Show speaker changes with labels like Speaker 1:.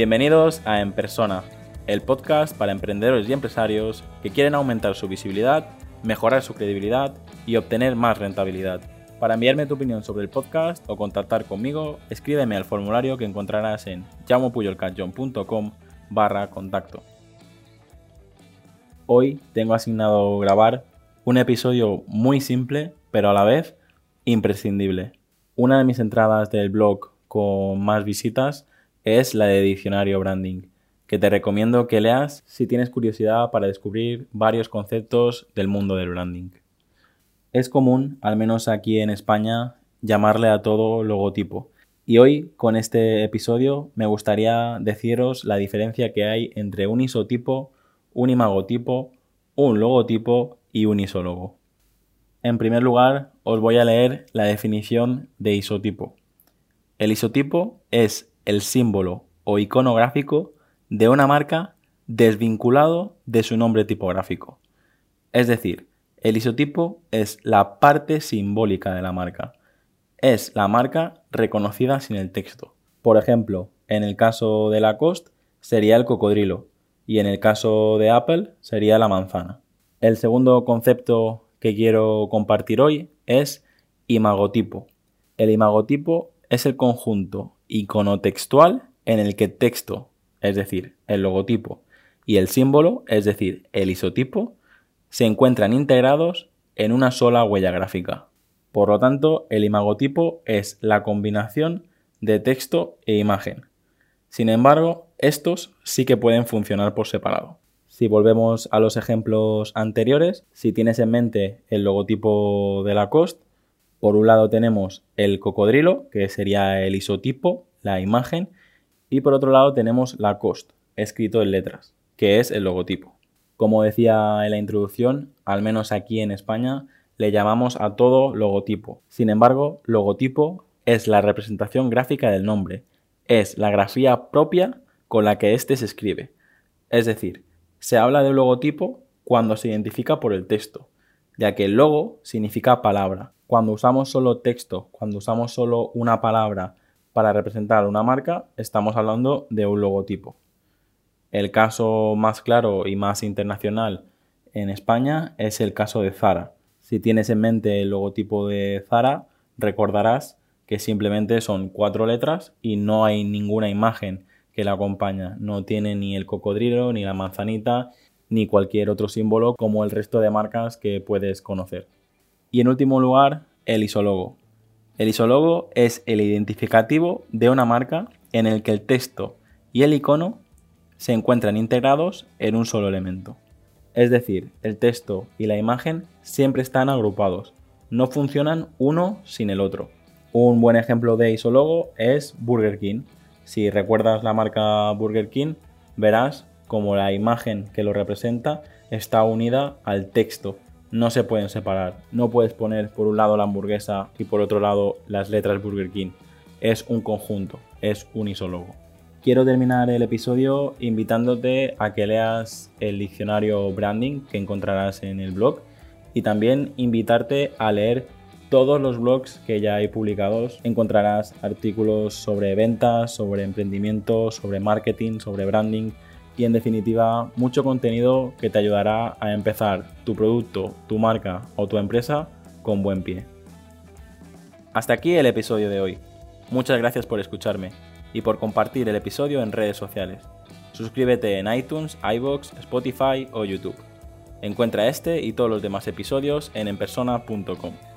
Speaker 1: Bienvenidos a En Persona, el podcast para emprendedores y empresarios que quieren aumentar su visibilidad, mejorar su credibilidad y obtener más rentabilidad. Para enviarme tu opinión sobre el podcast o contactar conmigo, escríbeme al formulario que encontrarás en llamopuyolcanchon.com barra contacto. Hoy tengo asignado grabar un episodio muy simple, pero a la vez imprescindible. Una de mis entradas del blog con más visitas es la de Diccionario Branding, que te recomiendo que leas si tienes curiosidad para descubrir varios conceptos del mundo del branding. Es común, al menos aquí en España, llamarle a todo logotipo. Y hoy, con este episodio, me gustaría deciros la diferencia que hay entre un isotipo, un imagotipo, un logotipo y un isólogo. En primer lugar, os voy a leer la definición de isotipo. El isotipo es el símbolo o icono gráfico de una marca desvinculado de su nombre tipográfico. Es decir, el isotipo es la parte simbólica de la marca. Es la marca reconocida sin el texto. Por ejemplo, en el caso de Lacoste sería el cocodrilo y en el caso de Apple sería la manzana. El segundo concepto que quiero compartir hoy es imagotipo. El imagotipo es el conjunto iconotextual en el que texto, es decir, el logotipo, y el símbolo, es decir, el isotipo, se encuentran integrados en una sola huella gráfica. Por lo tanto, el imagotipo es la combinación de texto e imagen. Sin embargo, estos sí que pueden funcionar por separado. Si volvemos a los ejemplos anteriores, si tienes en mente el logotipo de Lacoste, por un lado tenemos el cocodrilo, que sería el isotipo, la imagen, y por otro lado tenemos Lacoste, escrito en letras, que es el logotipo. Como decía en la introducción, al menos aquí en España, le llamamos a todo logotipo. Sin embargo, logotipo es la representación gráfica del nombre, es la grafía propia con la que éste se escribe. Es decir, se habla de logotipo cuando se identifica por el texto, ya que logo significa palabra. Cuando usamos solo texto, cuando usamos solo una palabra para representar una marca, estamos hablando de un logotipo. El caso más claro y más internacional en España es el caso de Zara. Si tienes en mente el logotipo de Zara, recordarás que simplemente son cuatro letras y no hay ninguna imagen que la acompaña. No tiene ni el cocodrilo, ni la manzanita, ni cualquier otro símbolo como el resto de marcas que puedes conocer. Y en último lugar, el isólogo. El isólogo es el identificativo de una marca en el que el texto y el icono se encuentran integrados en un solo elemento. Es decir, el texto y la imagen siempre están agrupados, no funcionan uno sin el otro. Un buen ejemplo de isólogo es Burger King. Si recuerdas la marca Burger King, verás como la imagen que lo representa está unida al texto. No se pueden separar. No puedes poner por un lado la hamburguesa y por otro lado las letras Burger King. Es un conjunto, es un isólogo. Quiero terminar el episodio invitándote a que leas el diccionario branding que encontrarás en el blog y también invitarte a leer todos los blogs que ya hay publicados. Encontrarás artículos sobre ventas, sobre emprendimiento, sobre marketing, sobre branding y en definitiva mucho contenido que te ayudará a empezar tu producto, tu marca o tu empresa con buen pie. Hasta aquí el episodio de hoy. Muchas gracias por escucharme y por compartir el episodio en redes sociales. Suscríbete en iTunes, iBox, Spotify o YouTube. Encuentra este y todos los demás episodios en enpersona.com.